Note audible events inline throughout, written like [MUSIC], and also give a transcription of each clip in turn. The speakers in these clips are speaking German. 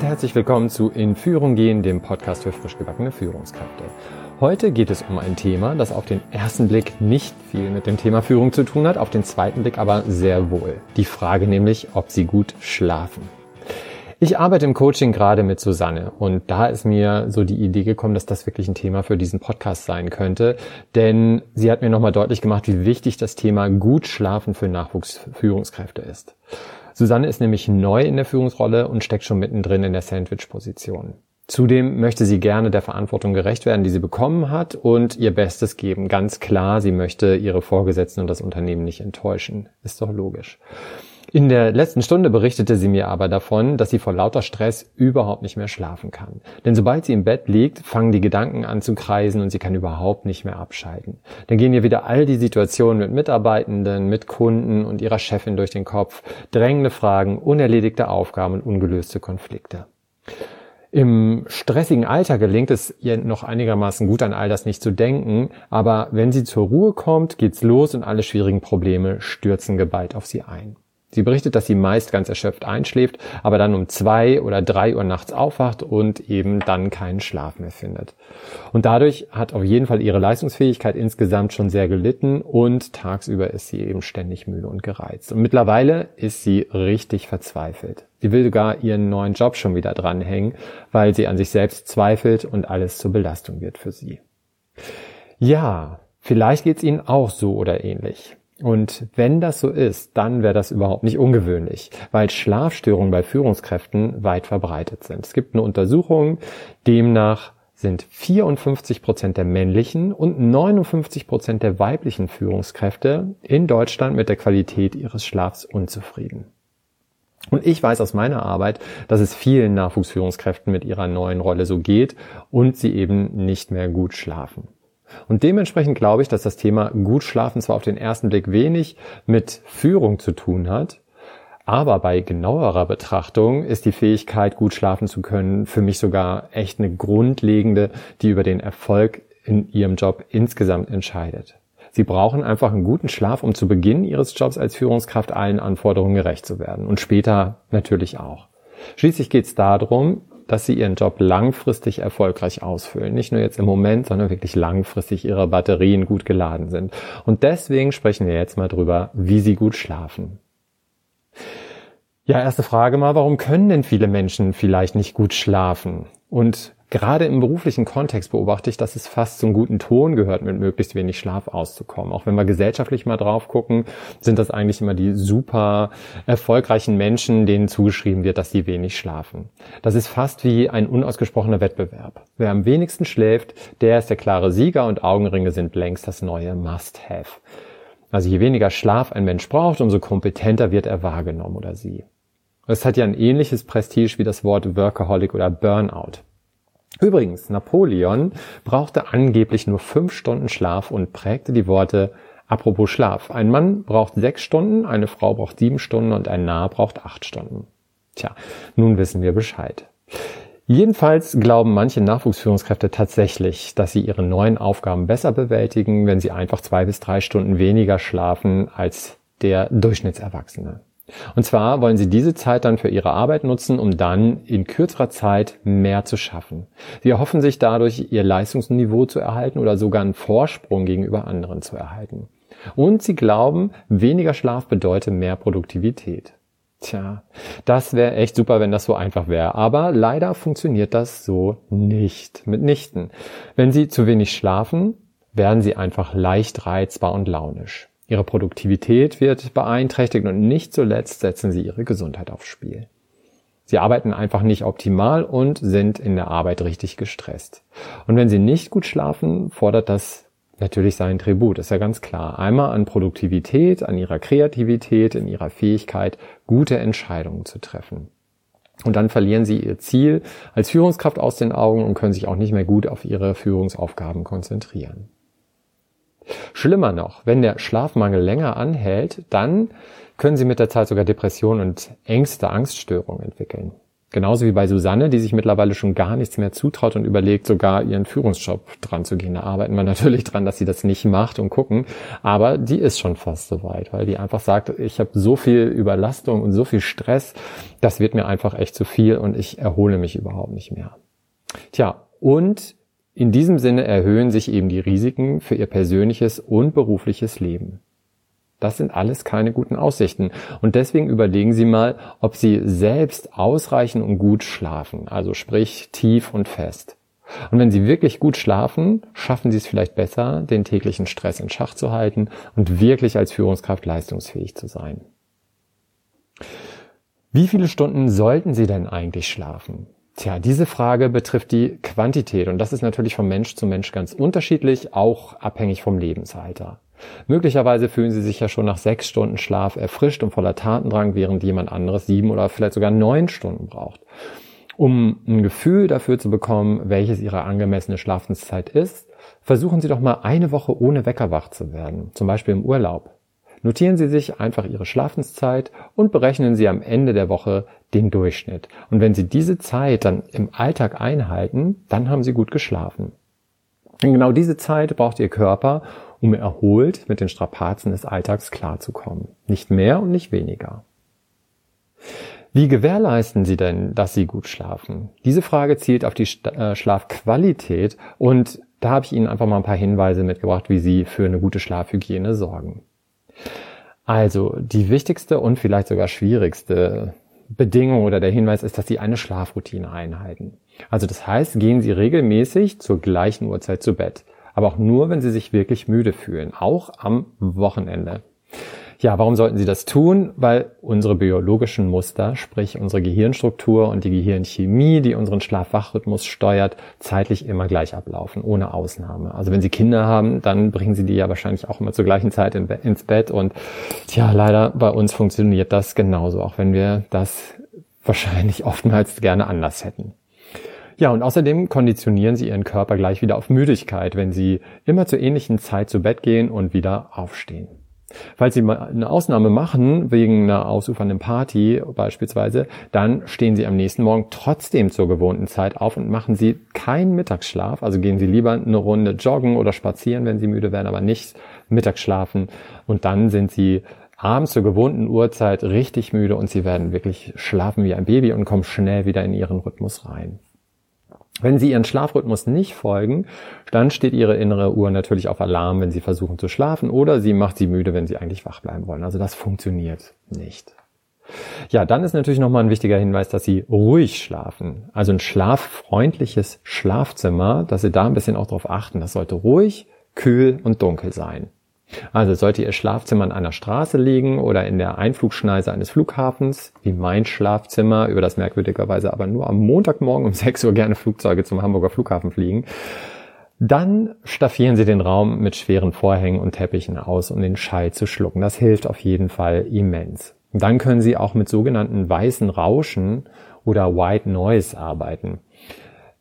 und herzlich willkommen zu In Führung gehen, dem Podcast für frisch gebackene Führungskräfte. Heute geht es um ein Thema, das auf den ersten Blick nicht viel mit dem Thema Führung zu tun hat, auf den zweiten Blick aber sehr wohl. Die Frage nämlich, ob Sie gut schlafen. Ich arbeite im Coaching gerade mit Susanne und da ist mir so die Idee gekommen, dass das wirklich ein Thema für diesen Podcast sein könnte, denn sie hat mir nochmal deutlich gemacht, wie wichtig das Thema gut schlafen für Nachwuchsführungskräfte ist. Susanne ist nämlich neu in der Führungsrolle und steckt schon mittendrin in der Sandwich-Position. Zudem möchte sie gerne der Verantwortung gerecht werden, die sie bekommen hat und ihr Bestes geben. Ganz klar, sie möchte ihre Vorgesetzten und das Unternehmen nicht enttäuschen. Ist doch logisch. In der letzten Stunde berichtete sie mir aber davon, dass sie vor lauter Stress überhaupt nicht mehr schlafen kann. Denn sobald sie im Bett liegt, fangen die Gedanken an zu kreisen und sie kann überhaupt nicht mehr abschalten. Dann gehen ihr wieder all die Situationen mit Mitarbeitenden, mit Kunden und ihrer Chefin durch den Kopf, drängende Fragen, unerledigte Aufgaben und ungelöste Konflikte. Im stressigen Alter gelingt es ihr noch einigermaßen gut an all das nicht zu denken, aber wenn sie zur Ruhe kommt, geht's los und alle schwierigen Probleme stürzen geballt auf sie ein. Sie berichtet, dass sie meist ganz erschöpft einschläft, aber dann um zwei oder drei Uhr nachts aufwacht und eben dann keinen Schlaf mehr findet. Und dadurch hat auf jeden Fall ihre Leistungsfähigkeit insgesamt schon sehr gelitten und tagsüber ist sie eben ständig müde und gereizt. Und mittlerweile ist sie richtig verzweifelt. Sie will sogar ihren neuen Job schon wieder dranhängen, weil sie an sich selbst zweifelt und alles zur Belastung wird für sie. Ja, vielleicht geht's Ihnen auch so oder ähnlich. Und wenn das so ist, dann wäre das überhaupt nicht ungewöhnlich, weil Schlafstörungen bei Führungskräften weit verbreitet sind. Es gibt eine Untersuchung, demnach sind 54 Prozent der männlichen und 59 Prozent der weiblichen Führungskräfte in Deutschland mit der Qualität ihres Schlafs unzufrieden. Und ich weiß aus meiner Arbeit, dass es vielen Nachwuchsführungskräften mit ihrer neuen Rolle so geht und sie eben nicht mehr gut schlafen. Und dementsprechend glaube ich, dass das Thema gut schlafen zwar auf den ersten Blick wenig mit Führung zu tun hat, aber bei genauerer Betrachtung ist die Fähigkeit, gut schlafen zu können, für mich sogar echt eine grundlegende, die über den Erfolg in ihrem Job insgesamt entscheidet. Sie brauchen einfach einen guten Schlaf, um zu Beginn ihres Jobs als Führungskraft allen Anforderungen gerecht zu werden und später natürlich auch. Schließlich geht es darum, dass sie ihren Job langfristig erfolgreich ausfüllen. Nicht nur jetzt im Moment, sondern wirklich langfristig ihre Batterien gut geladen sind. Und deswegen sprechen wir jetzt mal drüber, wie sie gut schlafen. Ja, erste Frage mal, warum können denn viele Menschen vielleicht nicht gut schlafen? Und Gerade im beruflichen Kontext beobachte ich, dass es fast zum guten Ton gehört, mit möglichst wenig Schlaf auszukommen. Auch wenn wir gesellschaftlich mal drauf gucken, sind das eigentlich immer die super erfolgreichen Menschen, denen zugeschrieben wird, dass sie wenig schlafen. Das ist fast wie ein unausgesprochener Wettbewerb. Wer am wenigsten schläft, der ist der klare Sieger und Augenringe sind längst das neue Must-Have. Also je weniger Schlaf ein Mensch braucht, umso kompetenter wird er wahrgenommen oder sie. Es hat ja ein ähnliches Prestige wie das Wort Workaholic oder Burnout. Übrigens, Napoleon brauchte angeblich nur fünf Stunden Schlaf und prägte die Worte Apropos Schlaf. Ein Mann braucht sechs Stunden, eine Frau braucht sieben Stunden und ein Narr braucht acht Stunden. Tja, nun wissen wir Bescheid. Jedenfalls glauben manche Nachwuchsführungskräfte tatsächlich, dass sie ihre neuen Aufgaben besser bewältigen, wenn sie einfach zwei bis drei Stunden weniger schlafen als der Durchschnittserwachsene. Und zwar wollen sie diese Zeit dann für ihre Arbeit nutzen, um dann in kürzerer Zeit mehr zu schaffen. Sie erhoffen sich dadurch, ihr Leistungsniveau zu erhalten oder sogar einen Vorsprung gegenüber anderen zu erhalten. Und sie glauben, weniger Schlaf bedeutet mehr Produktivität. Tja, das wäre echt super, wenn das so einfach wäre. Aber leider funktioniert das so nicht. Mitnichten. Wenn Sie zu wenig schlafen, werden Sie einfach leicht reizbar und launisch. Ihre Produktivität wird beeinträchtigt und nicht zuletzt setzen sie ihre Gesundheit aufs Spiel. Sie arbeiten einfach nicht optimal und sind in der Arbeit richtig gestresst. Und wenn sie nicht gut schlafen, fordert das natürlich seinen Tribut, ist ja ganz klar. Einmal an Produktivität, an ihrer Kreativität, in ihrer Fähigkeit, gute Entscheidungen zu treffen. Und dann verlieren sie ihr Ziel als Führungskraft aus den Augen und können sich auch nicht mehr gut auf ihre Führungsaufgaben konzentrieren. Schlimmer noch, wenn der Schlafmangel länger anhält, dann können Sie mit der Zeit sogar Depressionen und Ängste, Angststörungen entwickeln. Genauso wie bei Susanne, die sich mittlerweile schon gar nichts mehr zutraut und überlegt, sogar ihren Führungsjob dran zu gehen. Da arbeiten wir [LAUGHS] natürlich dran, dass sie das nicht macht und gucken. Aber die ist schon fast so weit, weil die einfach sagt, ich habe so viel Überlastung und so viel Stress, das wird mir einfach echt zu viel und ich erhole mich überhaupt nicht mehr. Tja, und in diesem Sinne erhöhen sich eben die Risiken für ihr persönliches und berufliches Leben. Das sind alles keine guten Aussichten. Und deswegen überlegen Sie mal, ob Sie selbst ausreichend und gut schlafen. Also sprich tief und fest. Und wenn Sie wirklich gut schlafen, schaffen Sie es vielleicht besser, den täglichen Stress in Schach zu halten und wirklich als Führungskraft leistungsfähig zu sein. Wie viele Stunden sollten Sie denn eigentlich schlafen? Tja, diese Frage betrifft die Quantität und das ist natürlich von Mensch zu Mensch ganz unterschiedlich, auch abhängig vom Lebensalter. Möglicherweise fühlen Sie sich ja schon nach sechs Stunden Schlaf erfrischt und voller Tatendrang, während jemand anderes sieben oder vielleicht sogar neun Stunden braucht. Um ein Gefühl dafür zu bekommen, welches Ihre angemessene Schlafenszeit ist, versuchen Sie doch mal eine Woche ohne Wecker wach zu werden, zum Beispiel im Urlaub. Notieren Sie sich einfach Ihre Schlafenszeit und berechnen Sie am Ende der Woche den Durchschnitt. Und wenn Sie diese Zeit dann im Alltag einhalten, dann haben Sie gut geschlafen. Und genau diese Zeit braucht Ihr Körper, um erholt mit den Strapazen des Alltags klarzukommen. Nicht mehr und nicht weniger. Wie gewährleisten Sie denn, dass Sie gut schlafen? Diese Frage zielt auf die äh, Schlafqualität und da habe ich Ihnen einfach mal ein paar Hinweise mitgebracht, wie Sie für eine gute Schlafhygiene sorgen. Also die wichtigste und vielleicht sogar schwierigste Bedingung oder der Hinweis ist, dass Sie eine Schlafroutine einhalten. Also das heißt, gehen Sie regelmäßig zur gleichen Uhrzeit zu Bett aber auch nur, wenn Sie sich wirklich müde fühlen, auch am Wochenende. Ja, warum sollten Sie das tun? Weil unsere biologischen Muster, sprich unsere Gehirnstruktur und die Gehirnchemie, die unseren Schlaf-Wach-Rhythmus steuert, zeitlich immer gleich ablaufen, ohne Ausnahme. Also wenn Sie Kinder haben, dann bringen Sie die ja wahrscheinlich auch immer zur gleichen Zeit in, ins Bett und tja, leider bei uns funktioniert das genauso, auch wenn wir das wahrscheinlich [LAUGHS] oftmals gerne anders hätten. Ja, und außerdem konditionieren sie ihren Körper gleich wieder auf Müdigkeit, wenn sie immer zur ähnlichen Zeit zu Bett gehen und wieder aufstehen. Falls Sie mal eine Ausnahme machen, wegen einer ausufernden Party beispielsweise, dann stehen Sie am nächsten Morgen trotzdem zur gewohnten Zeit auf und machen Sie keinen Mittagsschlaf. Also gehen Sie lieber eine Runde joggen oder spazieren, wenn Sie müde werden, aber nicht Mittagsschlafen. Und dann sind Sie abends zur gewohnten Uhrzeit richtig müde und Sie werden wirklich schlafen wie ein Baby und kommen schnell wieder in Ihren Rhythmus rein. Wenn Sie Ihren Schlafrhythmus nicht folgen, dann steht Ihre innere Uhr natürlich auf Alarm, wenn Sie versuchen zu schlafen oder sie macht Sie müde, wenn Sie eigentlich wach bleiben wollen. Also das funktioniert nicht. Ja, dann ist natürlich nochmal ein wichtiger Hinweis, dass Sie ruhig schlafen. Also ein schlaffreundliches Schlafzimmer, dass Sie da ein bisschen auch darauf achten. Das sollte ruhig, kühl und dunkel sein. Also sollte Ihr Schlafzimmer an einer Straße liegen oder in der Einflugschneise eines Flughafens, wie mein Schlafzimmer, über das merkwürdigerweise aber nur am Montagmorgen um [LAUGHS] 6 Uhr gerne Flugzeuge zum Hamburger Flughafen fliegen, dann staffieren Sie den Raum mit schweren Vorhängen und Teppichen aus, um den Schall zu schlucken. Das hilft auf jeden Fall immens. dann können Sie auch mit sogenannten weißen Rauschen oder White Noise arbeiten.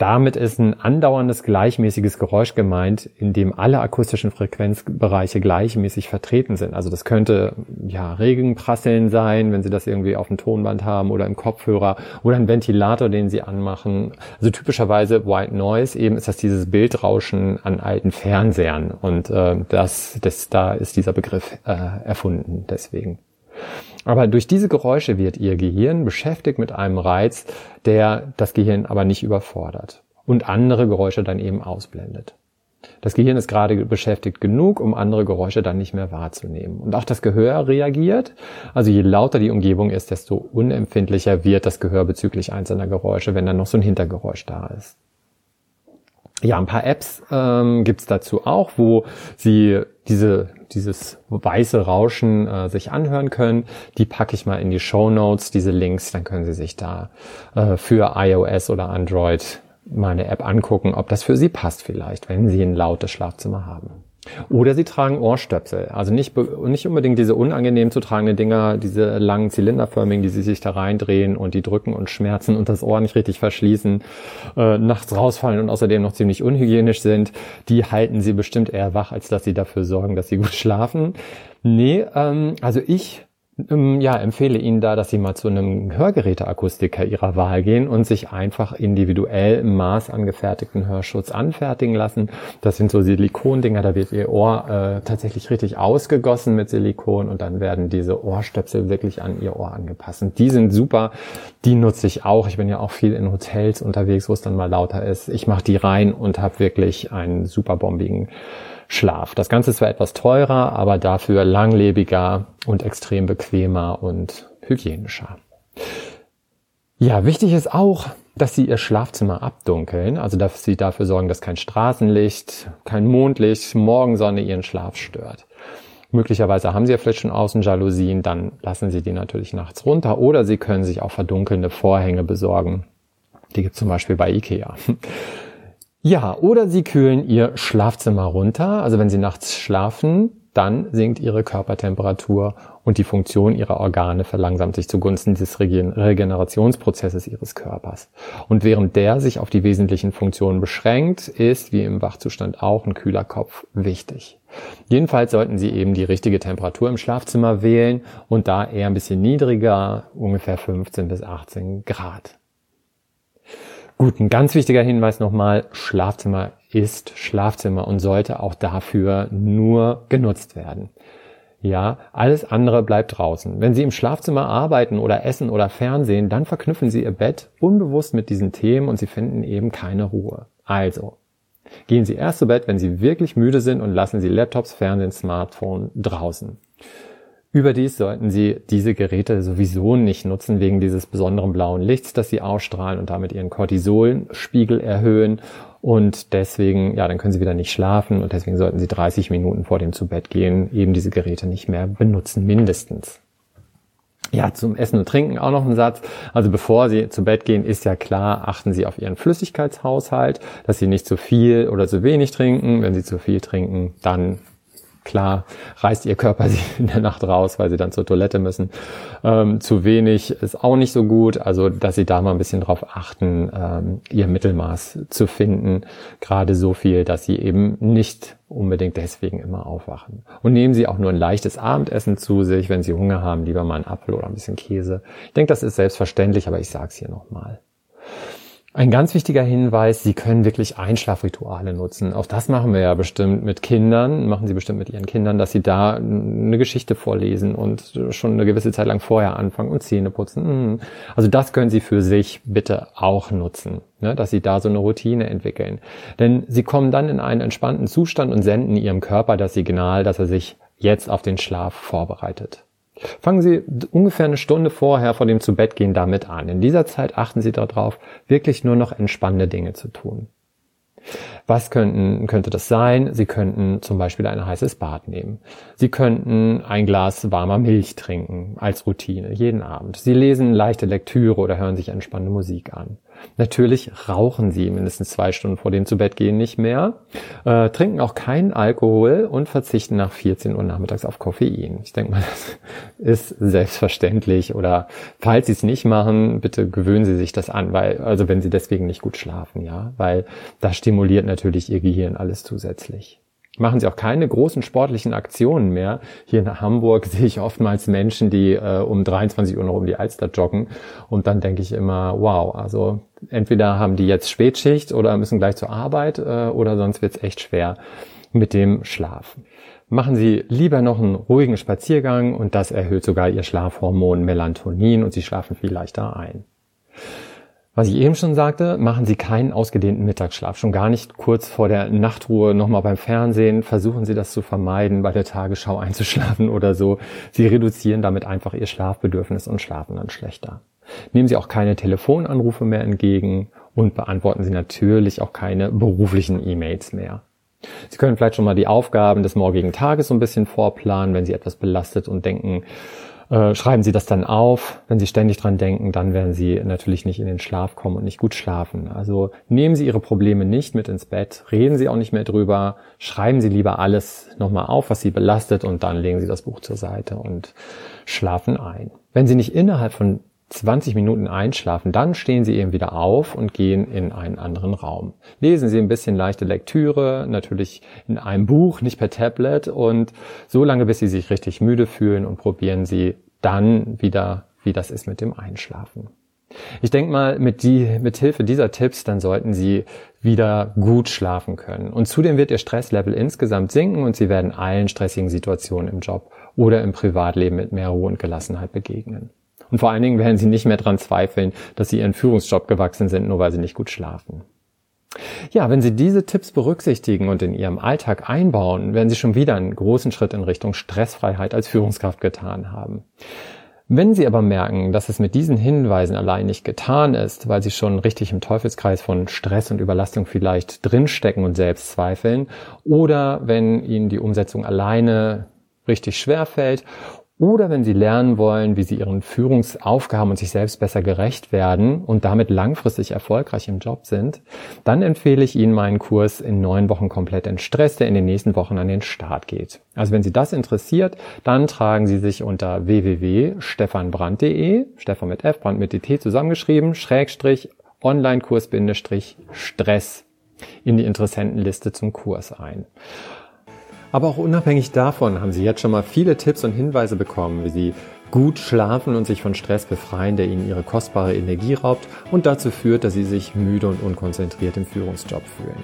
Damit ist ein andauerndes gleichmäßiges Geräusch gemeint, in dem alle akustischen Frequenzbereiche gleichmäßig vertreten sind. Also das könnte ja Regenprasseln sein, wenn Sie das irgendwie auf dem Tonband haben oder im Kopfhörer oder ein Ventilator, den Sie anmachen. Also typischerweise White Noise eben ist das dieses Bildrauschen an alten Fernsehern und äh, das, das da ist dieser Begriff äh, erfunden deswegen. Aber durch diese Geräusche wird Ihr Gehirn beschäftigt mit einem Reiz, der das Gehirn aber nicht überfordert und andere Geräusche dann eben ausblendet. Das Gehirn ist gerade beschäftigt genug, um andere Geräusche dann nicht mehr wahrzunehmen. Und auch das Gehör reagiert. Also je lauter die Umgebung ist, desto unempfindlicher wird das Gehör bezüglich einzelner Geräusche, wenn dann noch so ein Hintergeräusch da ist. Ja, ein paar Apps ähm, gibt's dazu auch, wo Sie diese, dieses weiße Rauschen äh, sich anhören können. Die packe ich mal in die Show Notes, diese Links, dann können Sie sich da äh, für iOS oder Android mal eine App angucken, ob das für Sie passt vielleicht, wenn Sie ein lautes Schlafzimmer haben. Oder sie tragen Ohrstöpsel. Also nicht, nicht unbedingt diese unangenehm zu tragenden Dinger, diese langen zylinderförmigen, die sie sich da reindrehen und die drücken und schmerzen und das Ohr nicht richtig verschließen, äh, nachts rausfallen und außerdem noch ziemlich unhygienisch sind. Die halten sie bestimmt eher wach, als dass sie dafür sorgen, dass sie gut schlafen. Nee, ähm, also ich ähm, ja, empfehle Ihnen da, dass Sie mal zu einem Hörgeräteakustiker Ihrer Wahl gehen und sich einfach individuell im Maß angefertigten Hörschutz anfertigen lassen. Das sind so Silikondinger, da wird Ihr Ohr äh, tatsächlich richtig ausgegossen mit Silikon und dann werden diese Ohrstöpsel wirklich an Ihr Ohr angepasst. Und die sind super, die nutze ich auch. Ich bin ja auch viel in Hotels unterwegs, wo es dann mal lauter ist. Ich mache die rein und habe wirklich einen super bombigen Schlaf. Das Ganze ist zwar etwas teurer, aber dafür langlebiger und extrem bequemer und hygienischer. Ja, wichtig ist auch, dass Sie Ihr Schlafzimmer abdunkeln, also dass Sie dafür sorgen, dass kein Straßenlicht, kein Mondlicht, Morgensonne Ihren Schlaf stört. Möglicherweise haben Sie ja vielleicht schon Außenjalousien, dann lassen Sie die natürlich nachts runter oder Sie können sich auch verdunkelnde Vorhänge besorgen. Die gibt zum Beispiel bei Ikea. Ja, oder Sie kühlen Ihr Schlafzimmer runter. Also wenn Sie nachts schlafen, dann sinkt Ihre Körpertemperatur und die Funktion Ihrer Organe verlangsamt sich zugunsten des Regenerationsprozesses Ihres Körpers. Und während der sich auf die wesentlichen Funktionen beschränkt, ist, wie im Wachzustand auch, ein kühler Kopf wichtig. Jedenfalls sollten Sie eben die richtige Temperatur im Schlafzimmer wählen und da eher ein bisschen niedriger, ungefähr 15 bis 18 Grad. Gut, ein ganz wichtiger Hinweis nochmal, Schlafzimmer ist Schlafzimmer und sollte auch dafür nur genutzt werden. Ja, alles andere bleibt draußen. Wenn Sie im Schlafzimmer arbeiten oder essen oder Fernsehen, dann verknüpfen Sie Ihr Bett unbewusst mit diesen Themen und Sie finden eben keine Ruhe. Also, gehen Sie erst zu Bett, wenn Sie wirklich müde sind und lassen Sie Laptops, Fernsehen, Smartphone draußen. Überdies sollten Sie diese Geräte sowieso nicht nutzen wegen dieses besonderen blauen Lichts, das sie ausstrahlen und damit ihren Cortisolspiegel erhöhen. Und deswegen, ja, dann können Sie wieder nicht schlafen und deswegen sollten Sie 30 Minuten vor dem zu Bett gehen eben diese Geräte nicht mehr benutzen, mindestens. Ja, zum Essen und Trinken auch noch ein Satz. Also bevor Sie zu Bett gehen, ist ja klar, achten Sie auf Ihren Flüssigkeitshaushalt, dass Sie nicht zu viel oder zu wenig trinken. Wenn Sie zu viel trinken, dann Klar reißt ihr Körper [LAUGHS] sie in der Nacht raus, weil sie dann zur Toilette müssen. Ähm, zu wenig ist auch nicht so gut. Also, dass sie da mal ein bisschen drauf achten, ähm, ihr Mittelmaß zu finden. Gerade so viel, dass sie eben nicht unbedingt deswegen immer aufwachen. Und nehmen Sie auch nur ein leichtes Abendessen zu sich. Wenn Sie Hunger haben, lieber mal einen Apfel oder ein bisschen Käse. Ich denke, das ist selbstverständlich, aber ich sage es hier nochmal. Ein ganz wichtiger Hinweis, Sie können wirklich Einschlafrituale nutzen. Auch das machen wir ja bestimmt mit Kindern, machen Sie bestimmt mit Ihren Kindern, dass Sie da eine Geschichte vorlesen und schon eine gewisse Zeit lang vorher anfangen und Zähne putzen. Mhm. Also das können Sie für sich bitte auch nutzen, ne, dass Sie da so eine Routine entwickeln. Denn Sie kommen dann in einen entspannten Zustand und senden Ihrem Körper das Signal, dass er sich jetzt auf den Schlaf vorbereitet. Fangen Sie ungefähr eine Stunde vorher vor dem Zubettgehen damit an. In dieser Zeit achten Sie darauf, wirklich nur noch entspannende Dinge zu tun. Was könnten, könnte das sein? Sie könnten zum Beispiel ein heißes Bad nehmen. Sie könnten ein Glas warmer Milch trinken als Routine jeden Abend. Sie lesen leichte Lektüre oder hören sich entspannende Musik an. Natürlich rauchen sie mindestens zwei Stunden vor dem Zubettgehen nicht mehr, äh, trinken auch keinen Alkohol und verzichten nach 14 Uhr nachmittags auf Koffein. Ich denke mal, [LAUGHS] das ist selbstverständlich. Oder falls sie es nicht machen, bitte gewöhnen Sie sich das an, weil, also wenn Sie deswegen nicht gut schlafen, ja, weil das stimuliert natürlich Ihr Gehirn alles zusätzlich machen sie auch keine großen sportlichen Aktionen mehr. Hier in Hamburg [LAUGHS] sehe ich oftmals Menschen, die äh, um 23 Uhr noch um die Alster joggen. Und dann denke ich immer, wow, also entweder haben die jetzt Spätschicht oder müssen gleich zur Arbeit äh, oder sonst wird es echt schwer mit dem Schlaf. Machen Sie lieber noch einen ruhigen Spaziergang und das erhöht sogar Ihr Schlafhormon Melatonin und Sie schlafen viel leichter ein. Was ich eben schon sagte, machen Sie keinen ausgedehnten Mittagsschlaf. Schon gar nicht kurz vor der Nachtruhe nochmal beim Fernsehen. Versuchen Sie das zu vermeiden, bei der Tagesschau einzuschlafen [LAUGHS] oder so. Sie reduzieren damit einfach Ihr Schlafbedürfnis und schlafen dann schlechter. Nehmen Sie auch keine Telefonanrufe mehr entgegen und beantworten Sie natürlich auch keine beruflichen E-Mails mehr. Sie können vielleicht schon mal die Aufgaben des morgigen Tages so ein bisschen vorplanen, wenn Sie etwas belastet und denken, äh, schreiben Sie das dann auf. Wenn Sie ständig dran denken, dann werden Sie natürlich nicht in den Schlaf kommen und nicht gut schlafen. Also nehmen Sie Ihre Probleme nicht mit ins Bett, reden Sie auch nicht mehr drüber, schreiben Sie lieber alles nochmal auf, was Sie belastet und dann legen Sie das Buch zur Seite und schlafen ein. Wenn Sie nicht innerhalb von 20 Minuten einschlafen, dann stehen Sie eben wieder auf und gehen in einen anderen Raum. Lesen Sie ein bisschen leichte Lektüre, natürlich in einem Buch, nicht per Tablet und so lange, bis Sie sich richtig müde fühlen und probieren Sie dann wieder, wie das ist mit dem Einschlafen. Ich denke mal, mit, die, mit Hilfe dieser Tipps, dann sollten Sie wieder gut schlafen können. Und zudem wird Ihr Stresslevel insgesamt sinken und Sie werden allen stressigen Situationen im Job oder im Privatleben mit mehr Ruhe und Gelassenheit begegnen. Und vor allen Dingen werden Sie nicht mehr daran zweifeln, dass Sie Ihren Führungsjob gewachsen sind, nur weil Sie nicht gut schlafen. Ja, wenn Sie diese Tipps berücksichtigen und in Ihrem Alltag einbauen, werden Sie schon wieder einen großen Schritt in Richtung Stressfreiheit als Führungskraft getan haben. Wenn Sie aber merken, dass es mit diesen Hinweisen allein nicht getan ist, weil Sie schon richtig im Teufelskreis von Stress und Überlastung vielleicht drinstecken und selbst zweifeln, oder wenn Ihnen die Umsetzung alleine richtig schwer fällt oder wenn Sie lernen wollen, wie Sie Ihren Führungsaufgaben und sich selbst besser gerecht werden und damit langfristig erfolgreich im Job sind, dann empfehle ich Ihnen meinen Kurs in neun Wochen komplett entstresst, der in den nächsten Wochen an den Start geht. Also wenn Sie das interessiert, dann tragen Sie sich unter www.stefanbrand.de, Stefan mit F, Brand mit DT zusammengeschrieben, Schrägstrich, Online-Kurs Bindestrich, Stress in die Interessentenliste zum Kurs ein. Aber auch unabhängig davon haben Sie jetzt schon mal viele Tipps und Hinweise bekommen, wie Sie gut schlafen und sich von Stress befreien, der Ihnen Ihre kostbare Energie raubt und dazu führt, dass Sie sich müde und unkonzentriert im Führungsjob fühlen.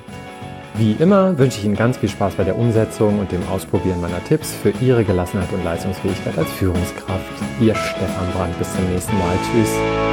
Wie immer wünsche ich Ihnen ganz viel Spaß bei der Umsetzung und dem Ausprobieren meiner Tipps für Ihre Gelassenheit und Leistungsfähigkeit als Führungskraft. Ihr Stefan Brandt. Bis zum nächsten Mal. Tschüss.